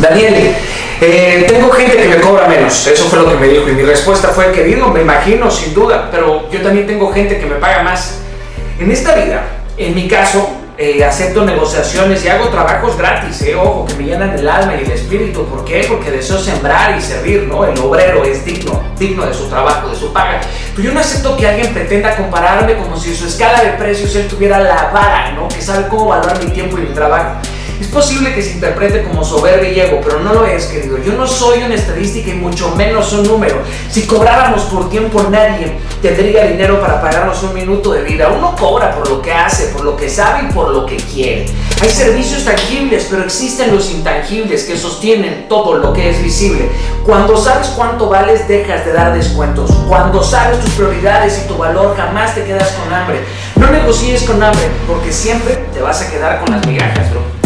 Daniel, eh, tengo gente que me cobra menos, eso fue lo que me dijo y mi respuesta fue, querido, me imagino, sin duda, pero yo también tengo gente que me paga más. En esta vida, en mi caso, eh, acepto negociaciones y hago trabajos gratis, eh, ojo, que me llenan el alma y el espíritu. ¿Por qué? Porque deseo sembrar y servir, ¿no? El obrero es digno, digno de su trabajo, de su paga. Pero yo no acepto que alguien pretenda compararme como si su escala de precios él tuviera la vara, ¿no? Que sabe cómo valorar mi tiempo y mi trabajo. Es posible que se interprete como soberbia y ego, pero no lo es, querido. Yo no soy una estadística y mucho menos un número. Si cobráramos por tiempo, nadie tendría dinero para pagarnos un minuto de vida. Uno cobra por lo que hace, por lo que sabe y por lo que quiere. Hay servicios tangibles, pero existen los intangibles que sostienen todo lo que es visible. Cuando sabes cuánto vales, dejas de dar descuentos. Cuando sabes tus prioridades y tu valor, jamás te quedas con hambre. No negocies con hambre, porque siempre te vas a quedar con las migajas, bro.